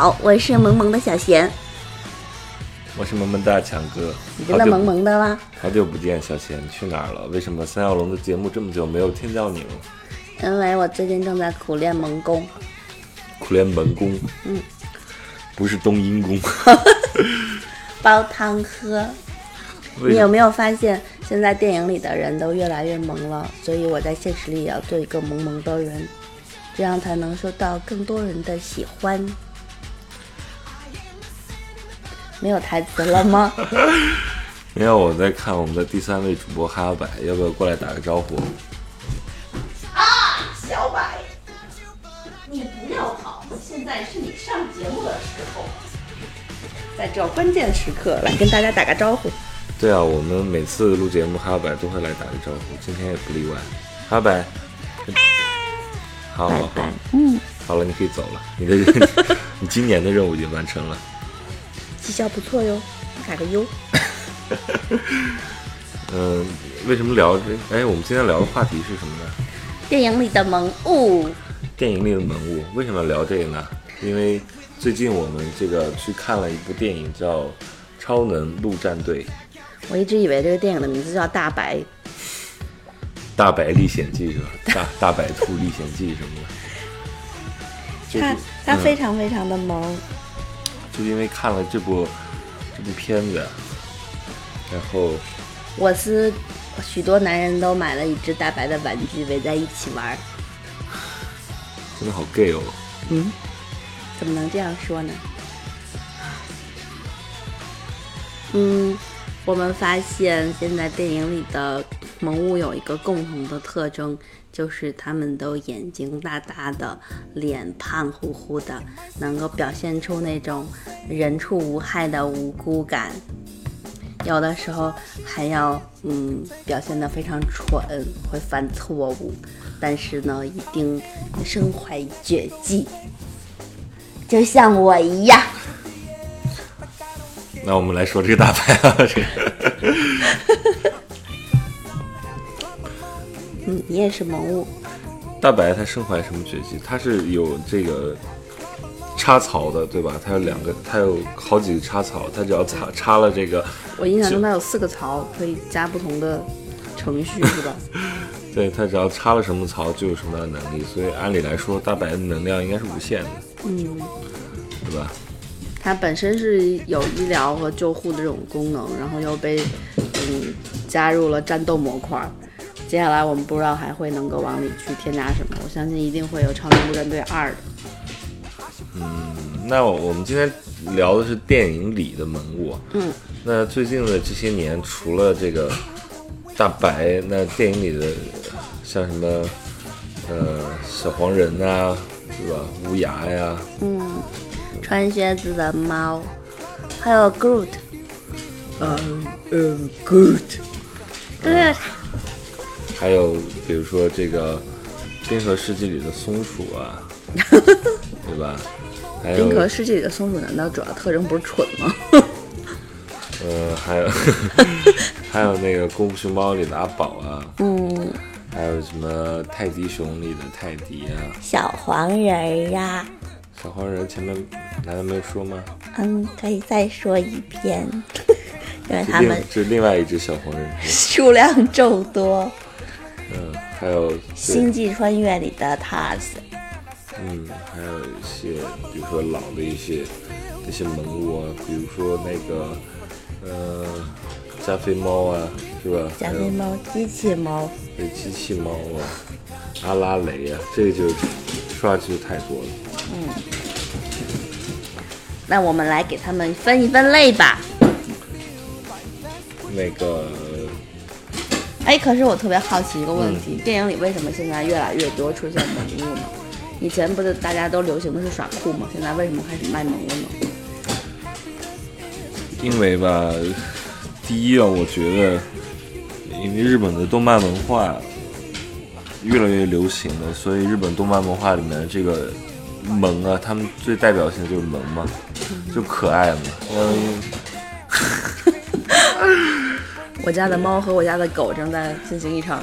好，我是萌萌的小贤。我是萌萌大强哥，你真的萌萌的啦？好久不见，小贤去哪儿了？为什么三小龙的节目这么久没有听到你了？因为我最近正在苦练萌功。苦练蒙功？嗯，不是冬阴功。煲汤喝。你有没有发现，现在电影里的人都越来越萌了？所以我在现实里也要做一个萌萌的人，这样才能受到更多人的喜欢。没有台词了吗？没有，我在看我们的第三位主播哈小白，要不要过来打个招呼？啊，小白，你不要跑，现在是你上节目的时候，在这关键时刻来跟大家打个招呼。对啊，我们每次录节目，哈小白都会来打个招呼，今天也不例外。哈小白，好好好，嗯，好了，你可以走了，你的 你今年的任务已经完成了。绩效不错哟，打个优。嗯，为什么聊这？哎，我们今天聊的话题是什么呢？电影里的萌物。电影里的萌物，为什么要聊这个呢？因为最近我们这个去看了一部电影，叫《超能陆战队》。我一直以为这个电影的名字叫《大白》。大白历险记是吧？大大白兔历险记什么的。它它非常非常的萌。就因为看了这部这部片子，然后我司许多男人都买了一只大白的玩具，围在一起玩。真的好 gay 哦。嗯？怎么能这样说呢？嗯，我们发现现在电影里的萌物有一个共同的特征。就是他们都眼睛大大的，脸胖乎乎的，能够表现出那种人畜无害的无辜感，有的时候还要嗯表现得非常蠢，会犯错误，但是呢一定身怀绝技，就像我一样。那我们来说这个大牌啊，这个。你也是萌物，大白他身怀什么绝技？他是有这个插槽的，对吧？他有两个，他有好几个插槽，他只要插插了这个。我印象中他有四个槽，可以加不同的程序，是吧？对他只要插了什么槽，就有什么样的能力。所以按理来说，大白的能量应该是无限的，嗯，对吧？他本身是有医疗和救护的这种功能，然后又被嗯加入了战斗模块。接下来我们不知道还会能够往里去添加什么，我相信一定会有《超能陆战队二》的。嗯，那我们今天聊的是电影里的萌物。嗯，那最近的这些年，除了这个大白，那电影里的像什么呃小黄人呐，是吧？乌鸦呀，嗯，穿靴子的猫，还有 Groot，嗯嗯，Groot，Groot。还有，比如说这个《冰河世纪》里的松鼠啊，对吧？还有《冰河世纪》里的松鼠难道主要特征不是蠢吗？呃，还有 还有那个《功夫熊猫》里的阿宝啊，嗯，还有什么《泰迪熊》里的泰迪啊，小黄人呀，小黄人前面难道没有说吗？嗯，可以再说一遍，因为他们是另外一只小黄人，数量众多。嗯，还有《星际穿越》里的 Taz。嗯，还有一些，比如说老的一些那些萌物啊，比如说那个，呃，加菲猫啊，是吧？加菲猫、机器猫。对，机器猫啊，阿拉蕾啊，这个就说下去太多了。嗯。那我们来给他们分一分类吧。那个。哎，可是我特别好奇一个问题：电影里为什么现在越来越多出现萌物呢？以前不是大家都流行的是耍酷吗？现在为什么开始卖萌了呢？因为吧，第一啊，我觉得，因为日本的动漫文化越来越流行了，所以日本动漫文化里面这个萌啊，他们最代表性的就是萌嘛，就可爱嘛。嗯。我家的猫和我家的狗正在进行一场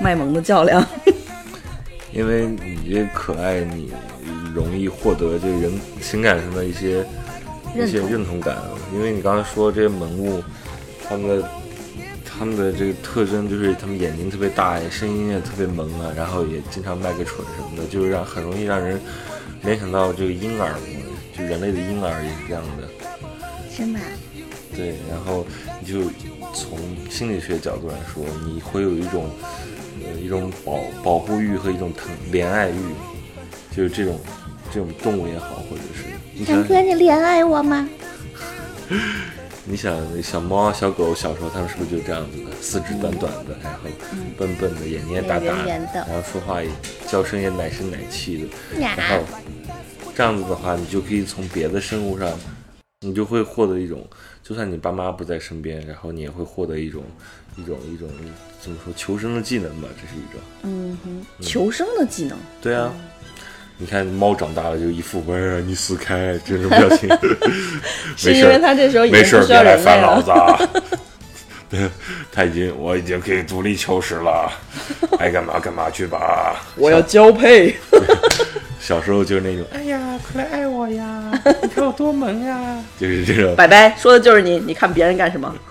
卖萌的较量。因为你这可爱，你容易获得这个人情感上的一些一些认同感，因为你刚才说这些萌物，他们的他们的这个特征就是他们眼睛特别大，声音也特别萌啊，然后也经常卖个蠢什么的，就是让很容易让人联想到这个婴儿，就人类的婴儿也是这样的。是吗？对，然后你就从心理学角度来说，你会有一种呃一种保保护欲和一种疼怜爱欲，就是这种这种动物也好，或者是你想你怜爱我吗？你想小猫啊小狗小时候它们是不是就这样子的，四肢短短的，然后笨笨的，眼睛也大大然后说话也叫声也奶声奶气的，然后这样子的话，你就可以从别的生物上，你就会获得一种，就算你爸妈不在身边，然后你也会获得一种一种一种怎么说求生的技能吧，这是一种。嗯哼，求生的技能。对啊，你看猫长大了就一副喂儿你死开这种表情，是因为没事儿它这时候已经没事儿不需要人类别来烦老了。子啊。对，他已经我已经可以独立求食了，爱干嘛干嘛去吧。我要交配。小时候就是那种，哎呀，快来爱我呀！你看我多萌呀！就是这种，拜拜，说的就是你。你看别人干什么？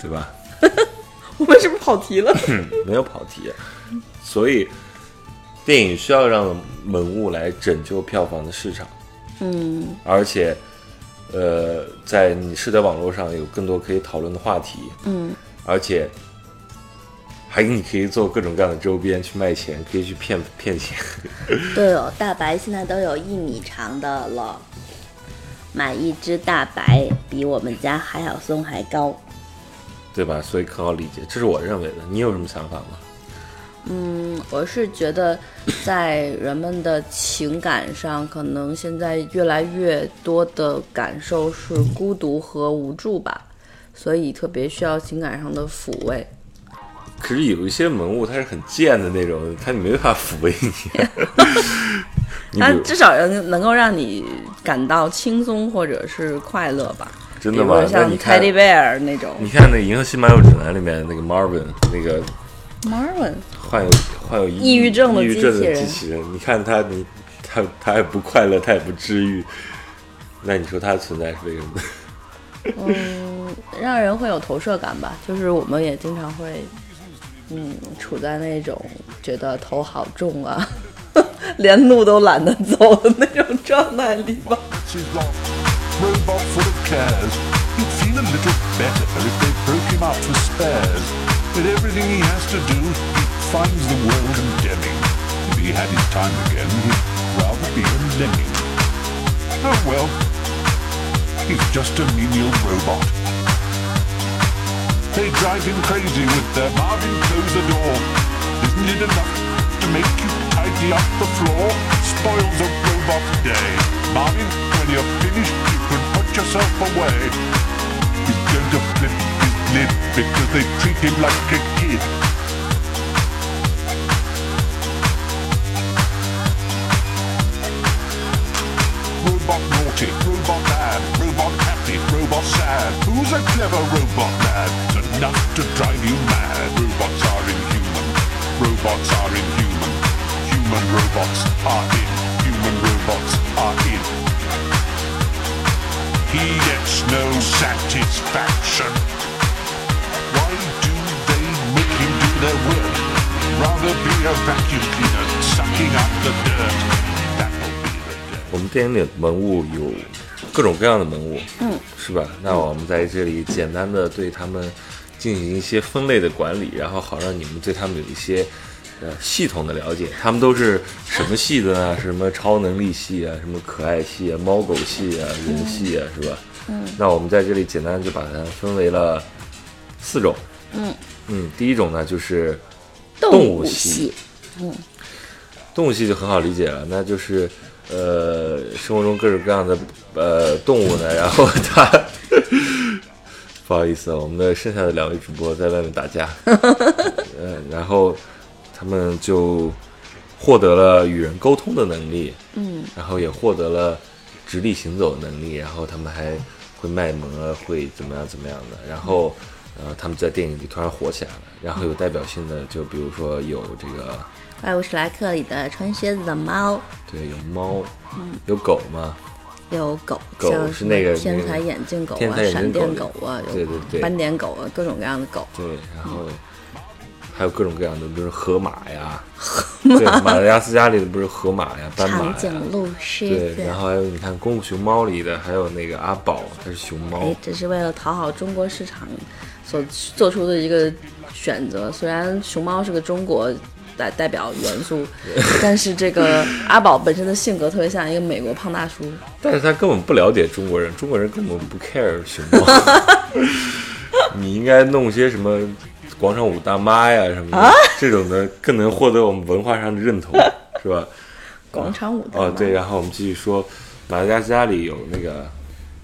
对吧？我们是不是跑题了？没有跑题，所以电影需要让萌物来拯救票房的市场，嗯，而且，呃，在你是在网络上有更多可以讨论的话题，嗯，而且还你可以做各种各样的周边去卖钱，可以去骗骗钱。对哦，大白现在都有一米长的了，买一只大白比我们家海小松还高。对吧？所以可好理解，这是我认为的。你有什么想法吗？嗯，我是觉得在人们的情感上，可能现在越来越多的感受是孤独和无助吧，所以特别需要情感上的抚慰。可是有一些萌物它是很贱的那种，它没办法抚慰你。你比它至少能能够让你感到轻松或者是快乐吧。真的吗？像 Teddy Bear 那种。你看那《银河系漫游指南》里面那个 Marvin，那个 Marvin 患有患有抑郁症的抑郁症的机器人机器人，你看他，你他他也不快乐，他也不治愈，那你说他的存在是为什么？嗯，让人会有投射感吧。就是我们也经常会，嗯，处在那种觉得头好重啊，连路都懒得走的那种状态里吧。his loft. Robot full of cares. He'd feel a little better if they broke him up for spares. But everything he has to do, he finds the world condemning. If he had his time again, he'd rather be a lemming. Oh well, he's just a menial robot. They drive him crazy with their Marvin close the door. Isn't it enough to make you tidy up the floor? Spoils a robot's day. Marvin, when you're finished, you can put yourself away. He's going to flip his lid because they treat him like a kid. Robot naughty, robot bad, robot happy, robot sad. Who's a clever robot lad? Enough to drive you mad. Robots are inhuman. Robots are inhuman. Human robots are in. Human robots are in. He gets no satisfaction. Why do they make him do their work? Rather be a vacuum cleaner sucking up the dirt. That'll be the day. 我们电影里的文物有各种各样的文物，嗯，是吧？那我们在这里简单的对他们进行一些分类的管理，然后好让你们对它们有一些呃系统的了解。它们都是什么系的呢？是什么超能力系啊，什么可爱系啊，猫狗系啊，人系啊，是吧？嗯，那我们在这里简单就把它分为了四种。嗯嗯，第一种呢就是动物系。嗯，动物系就很好理解了，那就是呃生活中各种各样的呃动物呢，然后它不好意思啊，我们的剩下的两位主播在外面打架，呃，然后他们就获得了与人沟通的能力，嗯，然后也获得了直立行走的能力，然后他们还会卖萌啊，会怎么样怎么样的，然后呃他们在电影里突然火起来了，然后有代表性的就比如说有这个怪物史莱克里的穿靴子的猫，对，有猫，有狗嘛，有狗，狗是那个天才眼镜狗啊、闪电狗狗啊，有对对对斑点狗啊，各种各样的狗。对，然后还有各种各样的，比如河马呀，对，马达加斯加里的不是河马呀、斑马长，颈鹿、狮对，子。然后还有你看《功夫熊猫》里的，还有那个阿宝，它是熊猫哎，，这是为了讨好中国市场所做出的一个选择。虽然熊猫是个中国代代表元素，但是这个阿宝本身的性格特别像一个美国胖大叔。但是他根本不了解中国人，中国人根本不 care 熊猫。你应该弄些什么广场舞大妈呀什么的，啊这种的更能获得我们文化上的认同，是吧？广场舞的哦，对，然后我们继续说，马达加斯加里有那个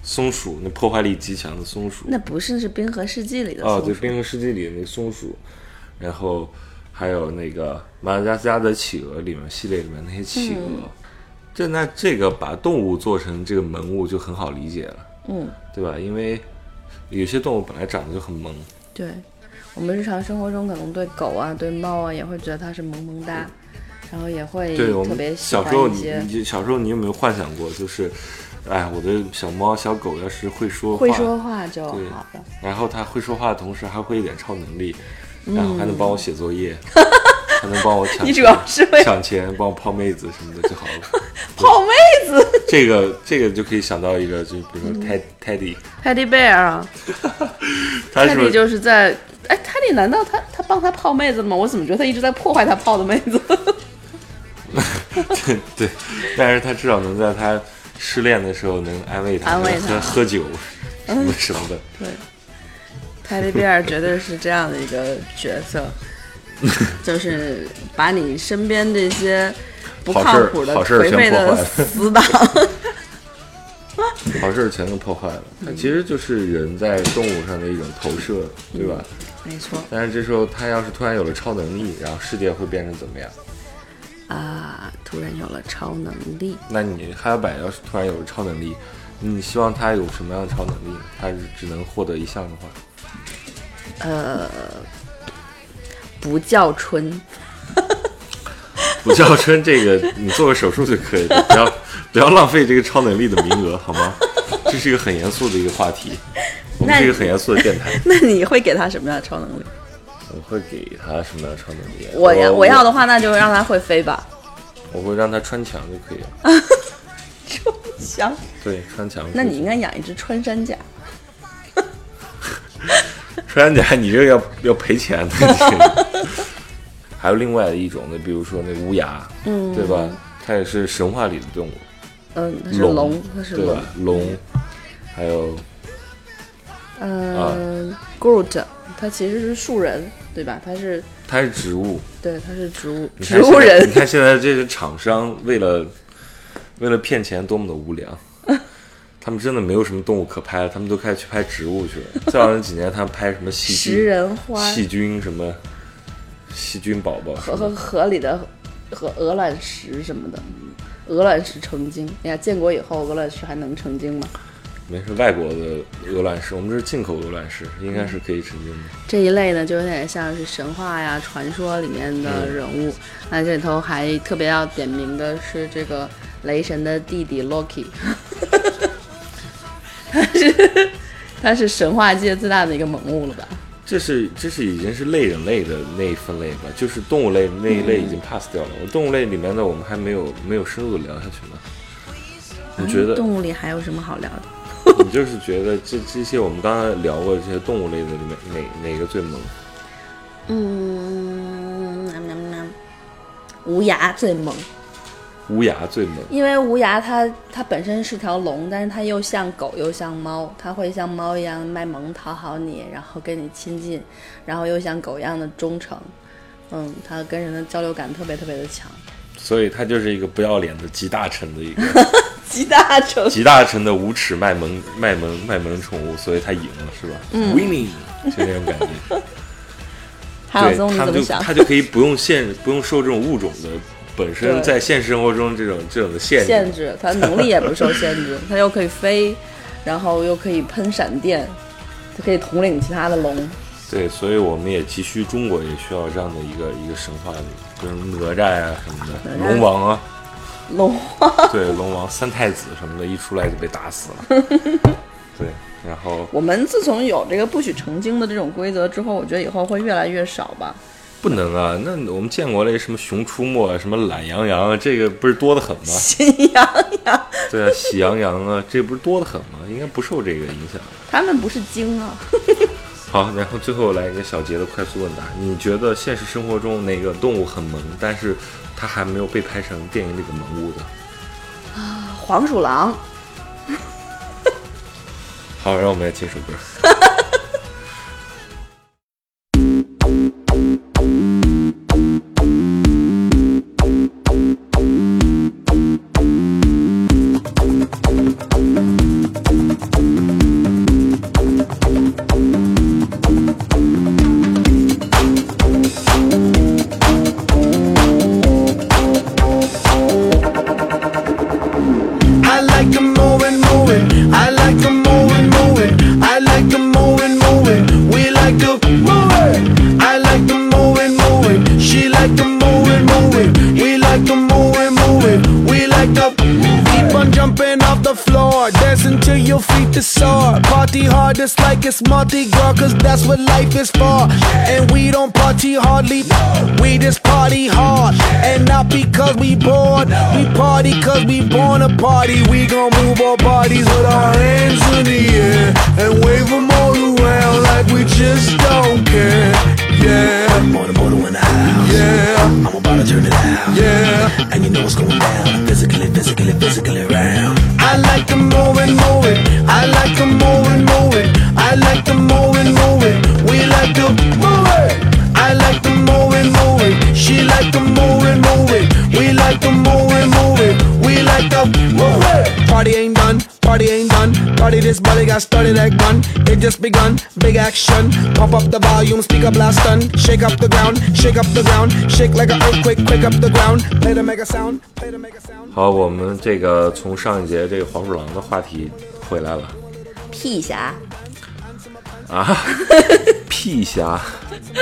松鼠，那破坏力极强的松鼠。那不是是《冰河世纪》里的哦，对，《冰河世纪》里的那松鼠，然后还有那个马达加斯加的企鹅里面系列里面那些企鹅，嗯这那这个把动物做成这个萌物就很好理解了，嗯，对吧？因为有些动物本来长得就很萌，对，我们日常生活中可能对狗啊、对猫啊也会觉得它是萌萌哒，然后也会对我们特别喜小时候你你小时候你有没有幻想过，就是，哎，我的小猫小狗要是会说话，会说话就好了。然后它会说话的同时还会一点超能力，嗯然后还能帮我写作业，还能帮我抢 你主要是抢钱，帮我泡妹子什么的就好了。泡妹子这个这个就可以想到一个，就比如嗯说 Ted Teddy，，Teddy Bear 啊，Teddy 他是不是就是在哎，Teddy 难道他他帮他泡妹子了吗？我怎么觉得他一直在破坏他泡的妹子？对，但是他至少能在他失恋的时候能安慰他，安慰他喝喝酒什么什么的。对，Teddy Bear 绝对是这样的一个角色，就是把你身边这些不靠谱的颓废的全破坏死党，好事儿全都破坏了，它 其实就是人在动物上的一种投射，对吧？没错。但是这时候他要是突然有了超能力，然后世界会变成怎么样？啊，突然有了超能力，那你哈尔柏要是突然有了超能力，你希望他有什么样的超能力？呢？他只能获得一项的话，呃，不叫春，不叫春这个，你做个手术就可以了，不要不要浪费这个超能力的名额，好吗？这是一个很严肃的一个话题，我们是一个很严肃的电台。那你会给他什么样的超能力？我会给他什么样的超能力？我要我我要的话，那就让他会飞吧。我会让他穿墙就可以了。穿墙，对，穿墙。那你应该养一只穿山甲。穿山甲，你这个要要赔钱的。这个还有另外的一种那，比如说那乌鸦，嗯，对吧？它也是神话里的动物，嗯，它是龙龙，它是龙对吧。？龙，还有嗯，Groot，它其实是树人，对吧？它是它是植物，对，它是植物植物人你。看现在这些厂商为了为了骗钱多么的无良，他们真的没有什么动物可拍了，他们都开始去拍植物去了。再往前几年，他们拍什么细食菌、人花细菌什么细菌宝宝什和和河里的和鹅卵石什么的，鹅卵石成精。哎呀，建国以后鹅卵石还能成精吗？没事，外国的鹅卵石，我们这是进口鹅卵石，应该是可以成精的。这一类呢，就有点像是神话呀、传说里面的人物。那这里头还特别要点名的是这个雷神的弟弟 Loki，他是他是神话界最大的一个萌物了吧？这是这是已经是类人类的那一分类吧，就是动物类那一类已经 pass 掉了。我动物类里面的我们还没有没有深入的聊下去呢。你觉得？动物里还有什么好聊的？你就是觉得这这些我们刚才聊过的这些动物类的里面哪哪个最萌？嗯，无牙最萌，乌鸦最萌。因为无牙它它本身是条龙，但是它又像狗又像猫，它会像猫一样卖萌讨好你，然后跟你亲近，然后又像狗一样的忠诚。嗯，它跟人的交流感特别特别的强。所以它就是一个不要脸的集大成的一个 集大成，集大成的无耻卖萌卖萌卖萌宠物，所以它赢了是吧、嗯 w i n n i n g 就那种感觉。韩晓对，松你他们就怎么想？他就可以不用限不用受这种物种的本身在现实生活中这种这种的限制。限制，它能力也不受限制，它又可以飞，然后又可以喷闪电，它可以统领其他的龙。对，所以我们也急需中国也需要这样的一个一个神话的，比如哪吒呀、什么的，龙王啊，龙 对，龙王三太子什么的，一出来就被打死了。对，然后我们自从有这个不许成精的这种规则之后，我觉得以后会越来越少吧。不能啊，那我们见过那什么《熊出没》啊，什么《懒羊羊》啊，这个不是多得很吗？喜羊羊，对啊，喜羊羊啊，这不是多得很吗？应该不受这个影响。他们不是精啊。好，然后最后来一个小杰的快速问答，你觉得现实生活中哪个动物很萌，但是它还没有被拍成电影里的萌物的？啊黄鼠狼，好，让我们来听首歌。It's Mardi Gras, cause that's what life is for. And we don't party hardly, we just party hard. And not because we bored, we party cause we born a party. We gon' move our bodies with our hands in the air and wave them all around like we just don't care. Yeah. Motor, motor in the house. Yeah, I'm about to turn it out. yeah. And you know what's going down. Physically, physically, physically round. I like them moving, moving. I like them moving, moving. I like them moving, moving. We like to move it. I like them moving, moving. She like them moving, moving. We like them moving, moving. We like to move it. Party ain't done. Party ain't done. Party this body got started at gun. It just begun. Big action. Pump up the volume. Speak up loud stun. Shake up the ground. Shake up the ground. Shake like an earthquake. Quake up the ground. Play to make a sound. Play to make a sound. 好，我们这个从上一节这个黄鼠狼的话题回来了屁侠， 啊，屁侠，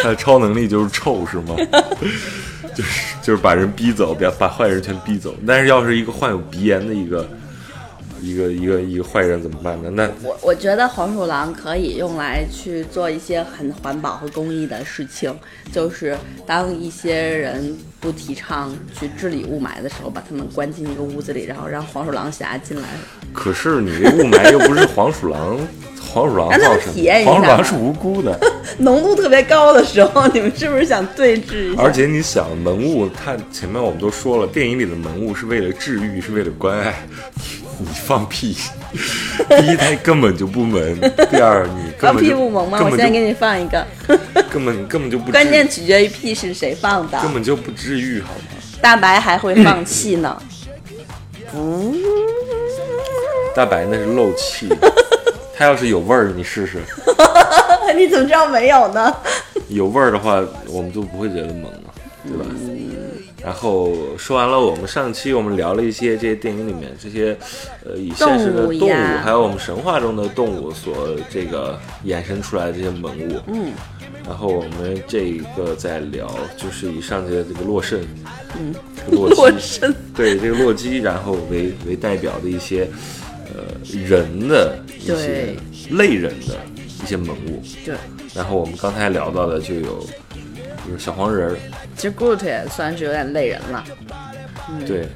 他的超能力就是臭是吗？就是就是把人逼走，把把坏人全逼走。但是要是一个患有鼻炎的一个一个一个一个坏人怎么办呢？那我我觉得黄鼠狼可以用来去做一些很环保和公益的事情，就是当一些人不提倡去治理雾霾的时候，把他们关进一个屋子里，然后让黄鼠狼侠进来。可是你这雾霾又不是黄鼠狼，黄鼠狼造成体验一下的，黄鼠狼是无辜的。浓度特别高的时候，你们是不是想对峙一下？而且你想，萌物，它前面我们都说了，电影里的萌物是为了治愈，是为了关爱。你放屁！第一，胎根本就不萌；第二，你根放本就屁不萌吗？我现在给你放一个，根本根本就不 关键取决于屁是谁放的。根本就不治愈，好吗？大白还会放气呢。大白那是漏气，他要是有味儿，你试试。你怎么知道没有呢？有味儿的话，我们就不会觉得萌了，对吧？然后说完了，我们上期我们聊了一些这些电影里面这些，呃，以现实的动物动物，还有我们神话中的动物所这个衍生出来的这些萌物。嗯。然后我们这一个在聊，就是以上节的这个洛圣，嗯，洛 洛基圣，对这个洛基，然后为为代表的一些，呃，人的一些类人的一些萌物。对，然后我们刚才聊到的就有，就是小黄人儿，其实 Groot 也算是有点累人了。对，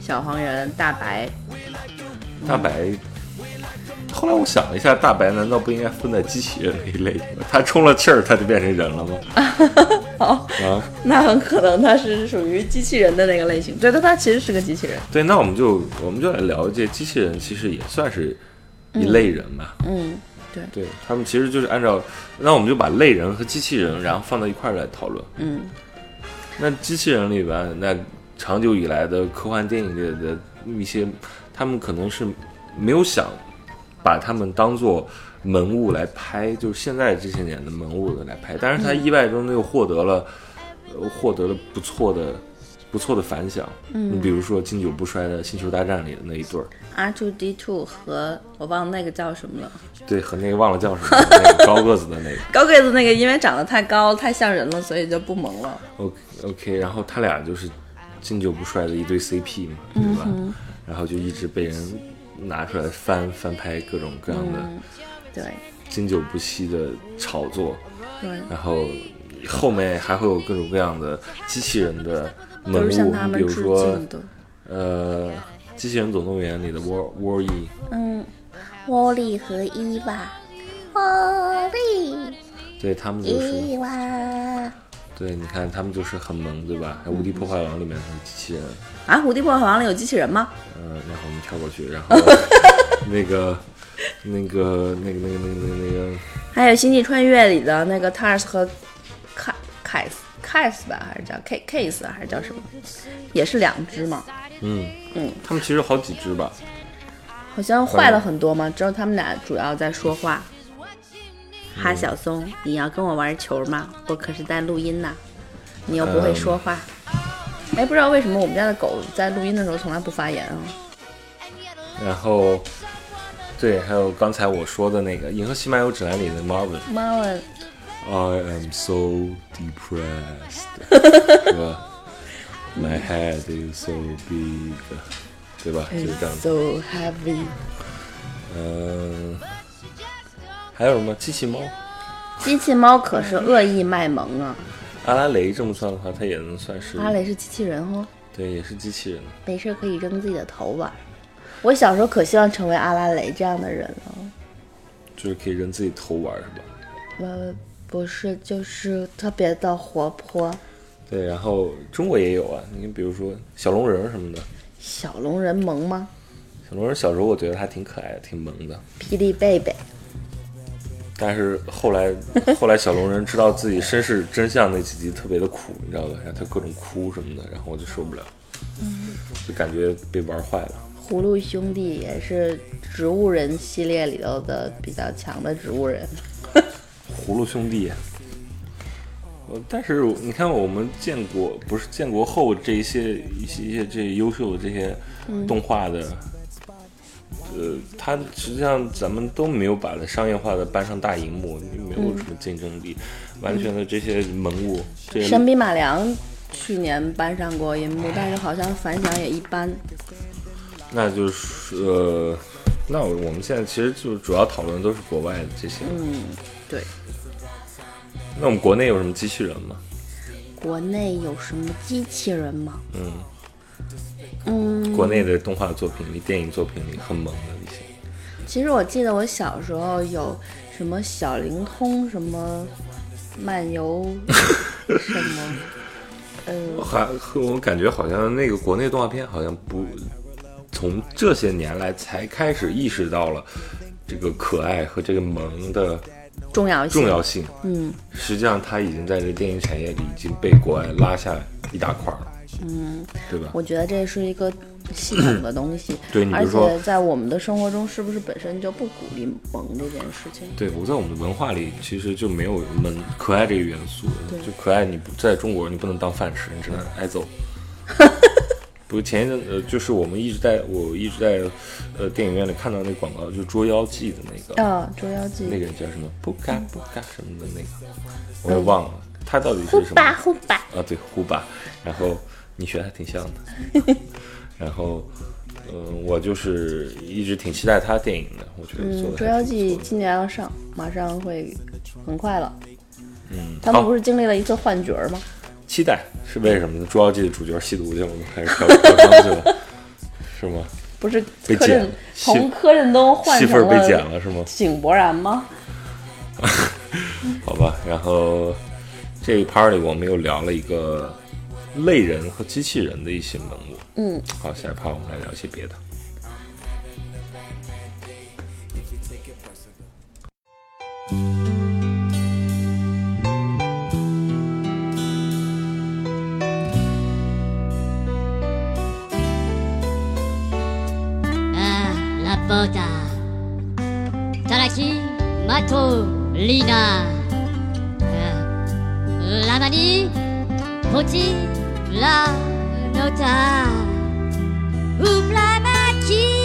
小黄人、大白，大白。后来我想了一下，大白难道不应该分在机器人那一类？他充了气儿，他就变成人了吗？哦，啊，那很可能他是属于机器人的那个类型。对，但他其实是个机器人。对，那我们就我们就来了解机器人，其实也算是一类人吧。嗯，对，对他们其实就是按照，那我们就把类人和机器人，然后放到一块儿来讨论。嗯，那机器人里边，那长久以来的科幻电影里的一些，他们可能是没有想把他们当做文物来拍，就是现在这些年的文物的来拍，但是他意外中又获得了，呃，获得了不错的不错的反响。嗯，你比如说经久不衰的《星球大战》里的那一对儿，R two D two 和我忘了那个叫什么了，对，和那个忘了叫什么，那个高个子的那个。高个子那个，因为长得太高太像人了，所以就不萌了。OK OK，然后他俩就是经久不衰的一对 CP 嘛，对吧？然后就一直被人拿出来翻翻拍各种各样的对经久不息的炒作，对，然后后面还会有各种各样的机器人的萌都是向，他们致比如说敬的。呃，《机器人总动员》里的 War War E，嗯，沃利和伊娃，沃利对他们就是伊娃对，你看他们就是很萌，对吧？还有《无敌破坏王》里面的机器人，啊！《无敌破坏王》里有机器人吗？嗯，然后我们跳过去，然后那个那个那个那个那个那个那个，还有《星际穿越》里的那个 Tars 和凯凯斯凯斯吧，还是叫 K Case 还是叫什么？也是两只嘛，嗯嗯，他们其实有好几只吧？好像坏了很多嘛。只有他们俩主要在说话。哈，小松，你要跟我玩球吗？我可是在录音呢，你又不会说话。哎，不知道为什么我们家的狗在录音的时候从来不发言啊？然后对，还有刚才我说的那个《银河系漫游指南》里的 Marvin。妈妈 I am so depressed，对吧？My head is so big，对吧？就是这样子。so heavy。嗯、还有什么机器猫？机器猫可是恶意卖萌啊！阿拉蕾这么算的话，它也能算是阿拉蕾是机器人哦，对，也是机器人。没事可以扔自己的头玩。我小时候可希望成为阿拉蕾这样的人了。就是可以扔自己头玩，是吧？呃，不是，就是特别的活泼。对，然后中国也有啊，你比如说小龙人什么的。小龙人萌吗？小龙人小时候我觉得还挺可爱的，挺萌的。霹雳贝贝，但是后来，后来小龙人知道自己身世真相那几集特别的苦，你知道吧？然后他各种哭什么的，然后我就受不了，就感觉被玩坏了。葫芦兄弟也是植物人系列里头的比较强的植物人。葫芦兄弟，呃，但是你看我们建国不是建国后这一些一些一些这些优秀的这些动画的，呃，它实际上咱们都没有把它商业化的搬上大荧幕，没有什么竞争力，完全的这些萌物，这些神笔马良去年搬上过荧幕，但是好像反响也一般。那就是呃，那我我们现在其实就主要讨论都是国外的这些。嗯，对。那我们国内有什么机器人吗？国内有什么机器人吗？嗯，嗯，国内的动画作品里、电影作品里很萌的一些。其实我记得我小时候有什么小灵通，什么漫游，什么，呃，还我感觉好像那个国内动画片好像不从这些年来才开始意识到了这个可爱和这个萌的重要性。重要性。嗯，实际上它已经在这个电影产业里已经被国外拉下一大块了。嗯，对吧？我觉得这是一个系统的东西。对而且在我们的生活中，是不是本身就不鼓励萌这件事情？对，我在我们的文化里其实就没有萌可爱这个元素。就可爱，你不在中国你不能当饭吃，你只能挨揍。不，前一阵呃，就是我们一直在我一直在呃电影院里看到那个广告，就是《捉妖记》的那个，啊，《捉妖记》那个人叫什么？不嘎不嘎什么的那个，我也忘了，他到底是什么？吧呼吧，啊，对，呼巴。然后你学的还挺像的。然后，嗯、我就是一直挺期待他电影的，我觉得做嗯，《捉妖记》今年要上，马上会很快了。嗯，他们不是经历了一次换角吗？期待是为什么呢？《捉妖记》的主角吸毒去了吗？还是嫖嫖娼去了？是吗？不是被剪从柯震东换成戏份儿被剪了了是吗？井柏然吗？好吧，然后这一 part 里我们又聊了一个类人和机器人的一些萌物。嗯，好，下一 part 我们来聊一些别的。ボーー。たらきマトリーナ。ーラマニポチラノタウラマキ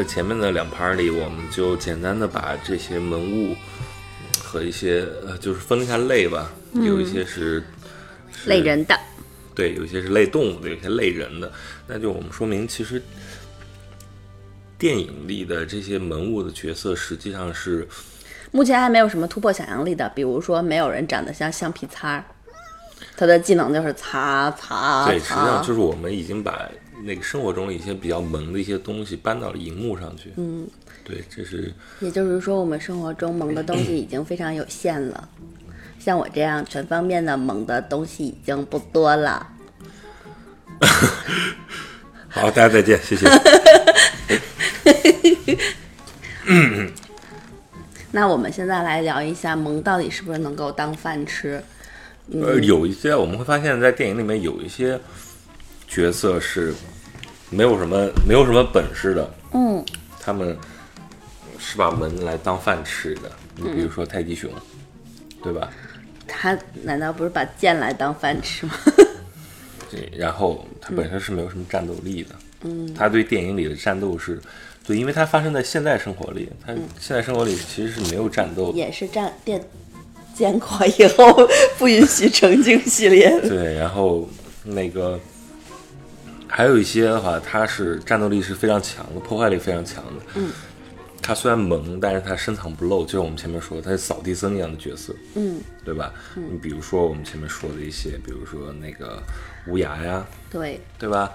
在前面的两盘里，我们就简单的把这些文物和一些呃，就是分了一下类吧，有一些是类人的。对，有一些是类动物的，有一些类人的。那就我们说明，其实电影里的这些文物的角色实际上是目前还没有什么突破想象力的，比如说没有人长得像橡皮擦儿，他的技能就是擦擦对，实际上。就是我们已经把那个生活中的一些比较萌的一些东西搬到了荧幕上去。嗯，对，这是也就是说，我们生活中萌的东西已经非常有限了。像我这样全方面的萌的东西已经不多了。好，大家再见，谢谢。那我们现在来聊一下萌到底是不是能够当饭吃？呃，有一些我们会发现，在电影里面有一些角色是没有什么没有什么本事的，嗯，他们是把门来当饭吃的。你比如说泰迪熊，对吧？他难道不是把剑来当饭吃吗？对，然后他本身是没有什么战斗力的。嗯，他对电影里的战斗是，对，因为他发生在现代生活里，他现代生活里其实是没有战斗的。也是战电建国以后不允许成精系列。对，然后那个还有一些的话，它是战斗力是非常强的，破坏力非常强的。嗯，它虽然萌，但是它深藏不露，就像我们前面说的，他是扫地僧一样的角色。嗯，对吧？你比如说我们前面说的一些，比如说那个无涯呀，对，对吧？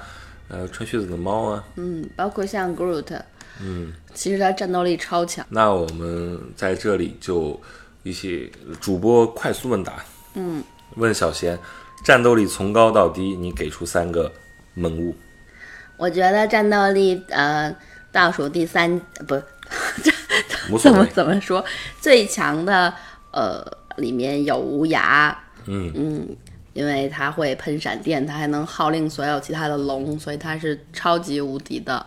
呃，穿靴子的猫啊，嗯，包括像 Groot，嗯，其实它战斗力超强。那我们在这里就一起主播快速问答。嗯，问小贤，战斗力从高到低，你给出三个萌物。我觉得战斗力呃倒数第三呃不 怎么。怎么说最强的呃里面有无涯，嗯嗯，因为它会喷闪电，它还能号令所有其他的龙，所以它是超级无敌的。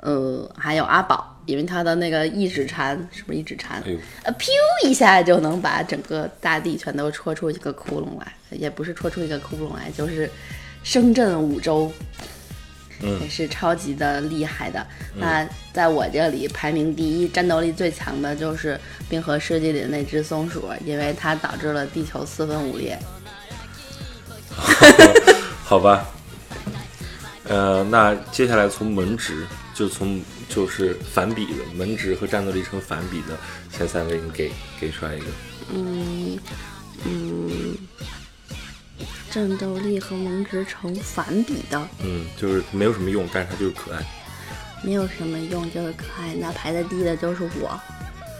呃，还有阿宝，因为他的那个一指禅是不是一指禅？哎呦呃，噗一下就能把整个大地全都戳出一个窟窿来，也不是戳出一个窟窿来，就是声震五洲。嗯也是超级的厉害的。那在我这里排名第一，战斗力最强的就是《冰河世纪》里的那只松鼠，因为它导致了地球四分五裂。好吧。呃，那接下来从门值，就从就是反比的门值和战斗力成反比的前三位，你给给出来一个。嗯嗯，战斗力和门值成反比的，嗯，就是没有什么用，但是它就是可爱，没有什么用，就是可爱。那排在第一的就是我，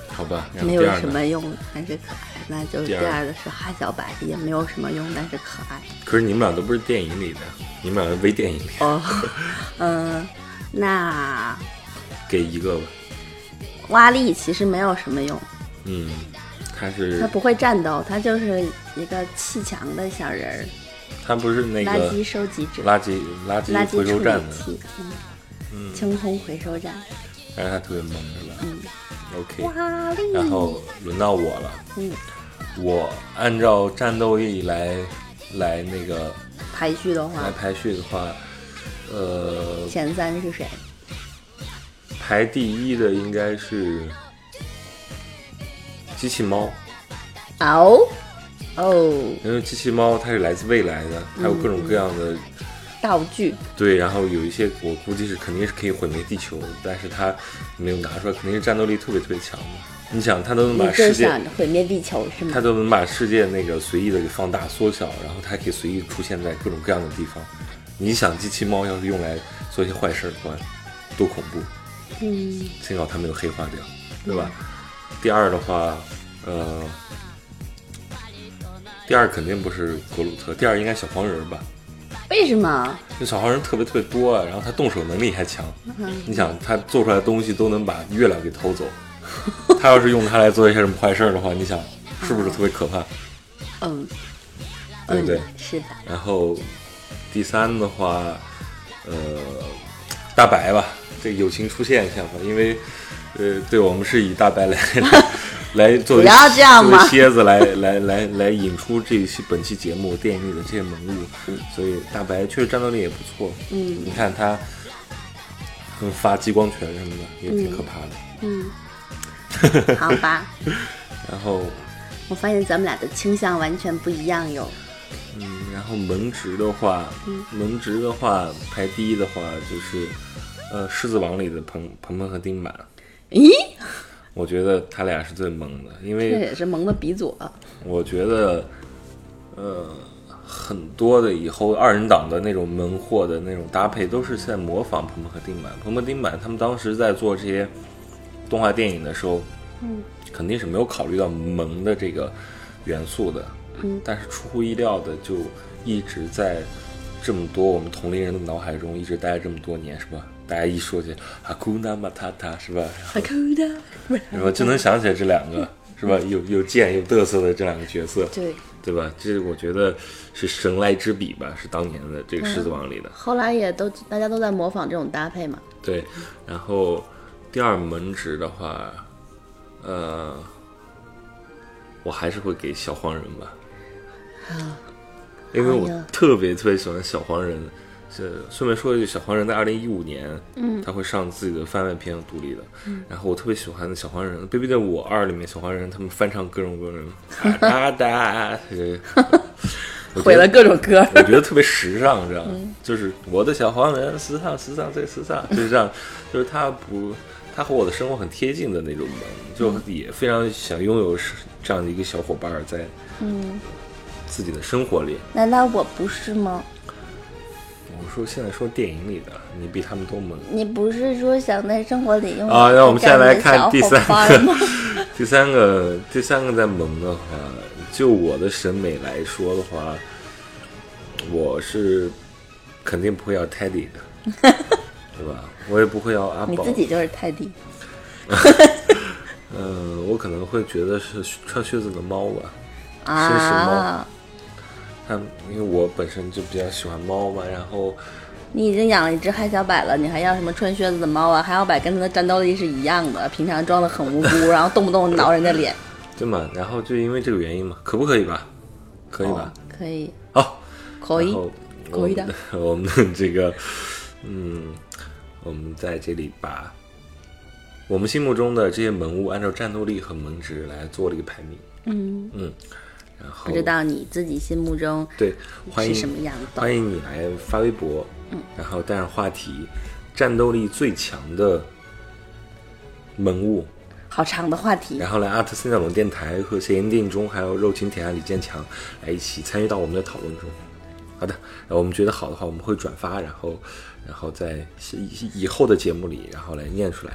好吧？没有？什么用，但是可爱。那就是第二第二的是哈小白，也没有什么用，但是可爱。可是你们俩都不是电影里的，你们俩是微电影里，哦，嗯，那给一个。吧。挖力其实没有什么用，嗯，他是他不会战斗，他就是一个砌墙的小人儿，他不是那个垃圾收集者，垃圾垃圾回收站的，嗯，清空回收站。但是他特别萌，是吧？嗯。OK，然后轮到我了。嗯，我按照战斗力来来那个排序的话。来，排序的话，呃，前三是谁？排第一的应该是机器猫，哦哦，因为机器猫它是来自未来的，还有各种各样的、道具，对，然后有一些我估计是肯定是可以毁灭地球，但是它没有拿出来，肯定是战斗力特别特别强的。你想，它都能把世界，想毁灭地球是吗他？都能把世界那个随意的给放大缩小，然后它还可以随意出现在各种各样的地方。你想，机器猫要是用来做一些坏事儿的话，多恐怖！嗯，幸好他没有黑化掉，对吧？第二的话，呃，第二肯定不是格鲁特，第二应该小黄人儿吧？为什么？那小黄人特别特别多啊，然后他动手能力还强。嗯你想，他做出来的东西都能把月亮给偷走，他要是用它来做一些什么坏事儿的话，你想是不是特别可怕？嗯，对不对？嗯是的，然后第三的话，呃，大白吧，这友情出现一下吧，因为呃，对我们是以大白来来 来作为不要这样嘛作为蝎子来来来来引出这一期本期节目电影里的这些萌物，所以大白确实战斗力也不错。嗯你看他，嗯，发激光拳什么的也挺可怕的。嗯，好吧。然后我发现咱们俩的倾向完全不一样哟。嗯，然后门值的话，门值的话排第一的话就是，呃，《狮子王》里的彭彭彭和丁满，咦，我觉得他俩是最萌的，因为这也是萌的鼻祖。我觉得，呃，很多的以后二人党的那种萌货的那种搭配都是在模仿彭彭和丁满。彭彭、丁满他们当时在做这些动画电影的时候，嗯，肯定是没有考虑到萌的这个元素的，嗯，但是出乎意料的就一直在这么多我们同龄人的脑海中一直待了这么多年，是吧？大家一说起哈库纳马塔塔，是吧？好酷的。是吧？就能想起来这两个，是吧？又又贱又嘚瑟的这两个角色，对，对吧？这我觉得是神来之笔吧，是当年的这个《狮子王》里的。后来也都大家都在模仿这种搭配嘛。对，然后第二门职的话，呃，我还是会给小黄人吧，因为我特别特别喜欢小黄人。是顺便说一句，小黄人在二零一五年，嗯，他会上自己的番外篇独立的，嗯，然后我特别喜欢小黄人，《Baby 的我二》里面小黄人他们翻唱各种各种 哒 哒毁得了各种歌。我觉得特别时尚，知道吗？就是我的小黄人，时尚，时尚，最时尚，就是这样。就是他不，他和我的生活很贴近的那种萌，就也非常想拥有是这样的一个小伙伴儿在嗯，自己的生活里。难道我不是吗？我说现在说电影里的，你比他们都萌。你不是说想在生活里用啊，那我们现在来看第三个 第三个，第三个在萌的话，就我的审美来说的话，我是肯定不会要 Teddy 的，对吧？我也不会要阿宝。你自己就是泰迪。嗯，我可能会觉得是穿靴子的猫吧，绅士猫。啊，它因为我本身就比较喜欢猫嘛，然后你已经养了一只海小百了，你还要什么穿靴子的猫啊？海小百跟它的战斗力是一样的，平常装的很无辜，然后动不动挠人家脸。对嘛，然后就因为这个原因嘛，可不可以吧？可以吧？哦可以，好，可以可以的 我们这个，嗯，我们在这里把我们心目中的这些萌物按照战斗力和萌值来做了一个排名。嗯，嗯，然后不知道你自己心目中对，欢迎是什么样的？欢迎你来发微博，嗯，然后带上话题，战斗力最强的萌物，好长的话题，然后来阿特森小龙电台和谐音电影中，还有肉琴铁汉李建强来一起参与到我们的讨论中。好的，然后我们觉得好的话，我们会转发，然后，然后在以以后的节目里，然后来念出来。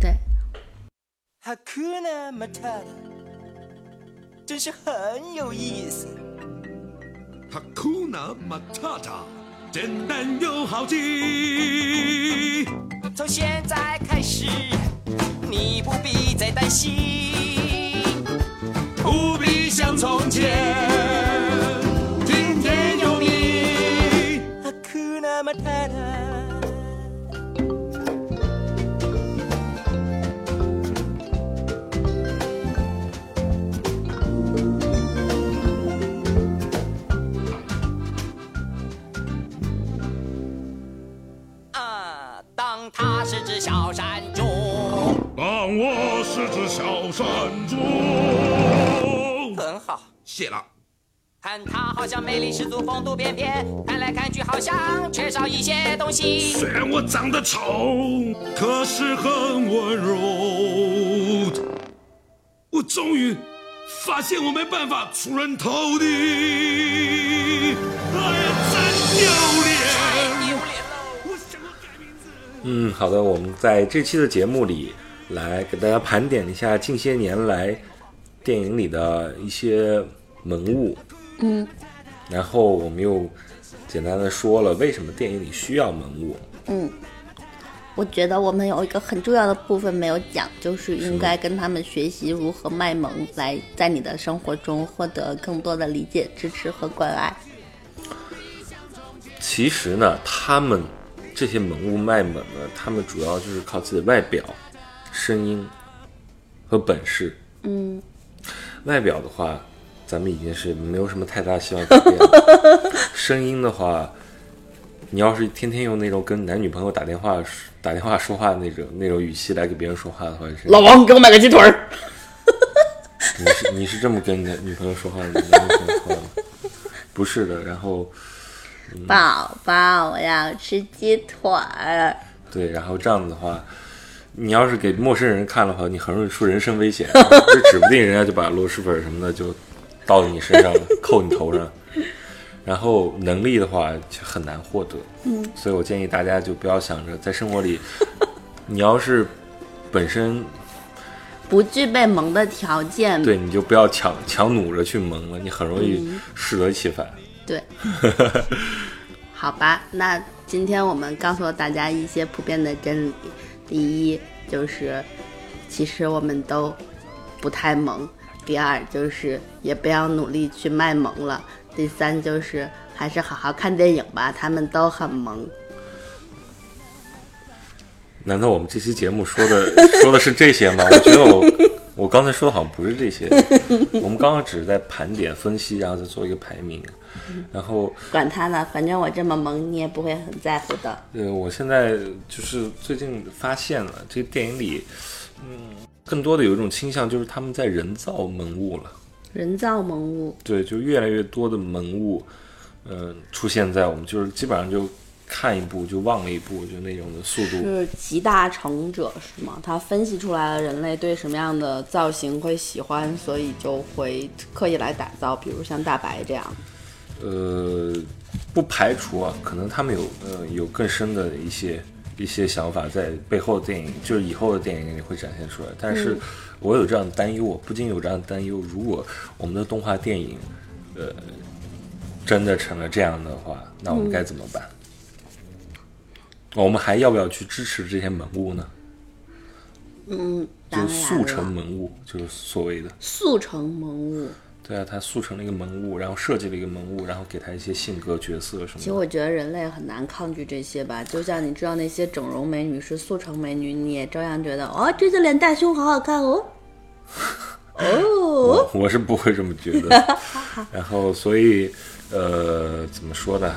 对真是很有意思。Hakuna Matata，简单又好记。从现在开始，你不必再担心，不必像从前，只小山猪。当我是只小山猪。很好，谢了。看他好像魅力十足，风度翩翩，看来看去好像缺少一些东西。虽然我长得丑，可是很温柔。我终于发现我没办法出人头地。哎呀，真丢脸！嗯，好的，我们在这期的节目里来给大家盘点一下近些年来电影里的一些萌物。嗯，然后我们又简单的说了为什么电影里需要萌物。嗯，我觉得我们有一个很重要的部分没有讲，就是应该跟他们学习如何卖萌，来在你的生活中获得更多的理解、支持和关爱。其实呢，他们这些萌物卖萌呢，他们主要就是靠自己的外表、声音和本事。嗯，外表的话，咱们已经是没有什么太大希望改变了。声音的话，你要是天天用那种跟男女朋友打电话打电话说话的那种那种语气来给别人说话的话，是老王，给我买个鸡腿儿。你是你是这么跟你的女朋友说话的？不是的，然后宝宝，我要吃鸡腿儿。对，然后这样子的话，你要是给陌生人看的话，你很容易出人身危险，就指不定人家就把螺蛳粉什么的就倒在你身上了，扣你头上。然后能力的话就很难获得，嗯，所以我建议大家就不要想着在生活里，你要是本身不具备萌的条件，对，你就不要强强努着去萌了，你很容易适得其反。对，好吧，那今天我们告诉了大家一些普遍的真理。第一就是，其实我们都不太萌；第二就是，也不要努力去卖萌了；第三就是，还是好好看电影吧，他们都很萌。难道我们这期节目说的 说的是这些吗？我觉得我我刚才说的好像不是这些，我们刚刚只是在盘点分析，然后再做一个排名。然后管他呢，反正我这么萌，你也不会很在乎的。呃，我现在就是最近发现了，这个电影里，嗯，更多的有一种倾向，就是他们在人造萌物了。人造萌物，对，就越来越多的萌物，嗯、出现在我们就是基本上就看一部就忘了一部，就那种的速度。是集大成者是吗？他分析出来了人类对什么样的造型会喜欢，所以就会刻意来打造，比如像大白这样。呃，不排除啊，可能他们有呃有更深的一些一些想法在背后的电影，就是以后的电影里会展现出来。但是我有这样的担忧，我不禁有这样的担忧：如果我们的动画电影，呃，真的成了这样的话，那我们该怎么办？我们还要不要去支持这些萌物呢？嗯，就速成了萌物，就是所谓的。速成萌物。对啊，他速成了一个萌物，然后设计了一个萌物，然后给他一些性格、角色什么的。其实我觉得人类很难抗拒这些吧，就像你知道那些整容美女是速成美女，你也照样觉得哦，这个脸大胸好好看哦。哦，我我是不会这么觉得。然后，所以，呃，怎么说呢？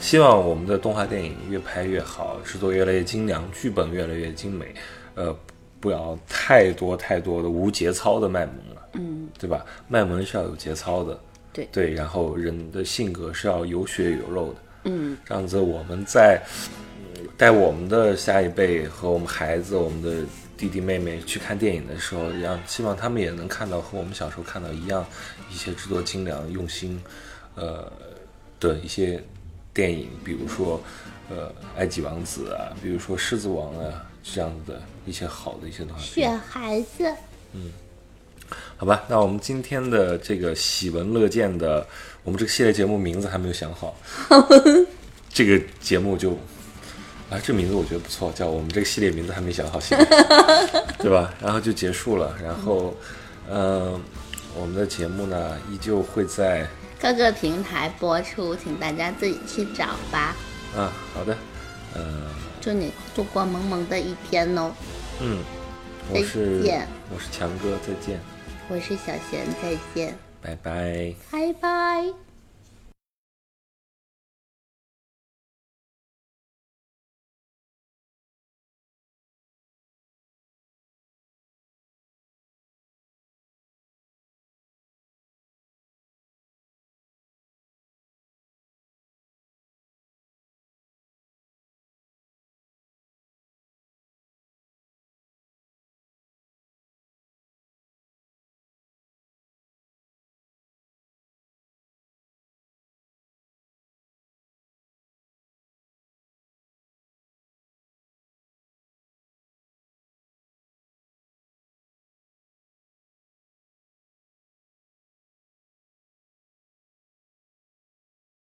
希望我们的动画电影越拍越好，制作越来越精良，剧本越来越精美。呃，不要太多太多的无节操的卖萌了，嗯，对吧？卖萌是要有节操的，对对。然后人的性格是要有血有肉的，嗯，这样子我们在嗯带我们的下一辈和我们孩子、我们的弟弟妹妹去看电影的时候，让希望他们也能看到和我们小时候看到一样，一些制作精良、用心，呃的一些电影，比如说呃《埃及王子》啊，比如说《狮子王》啊，这样子的一些好的一些动画片。选孩子。好吧，那我们今天的这个喜闻乐见的，我们这个系列节目名字还没有想好，这个节目就啊，这名字我觉得不错，叫我们这个系列名字还没想好，对吧？然后就结束了，然后，嗯、我们的节目呢依旧会在各个平台播出，请大家自己去找吧。啊，好的，呃，祝你度过萌萌的一天哦！嗯，我是再见我是强哥，再见，我是小贤，再见，拜拜。拜拜。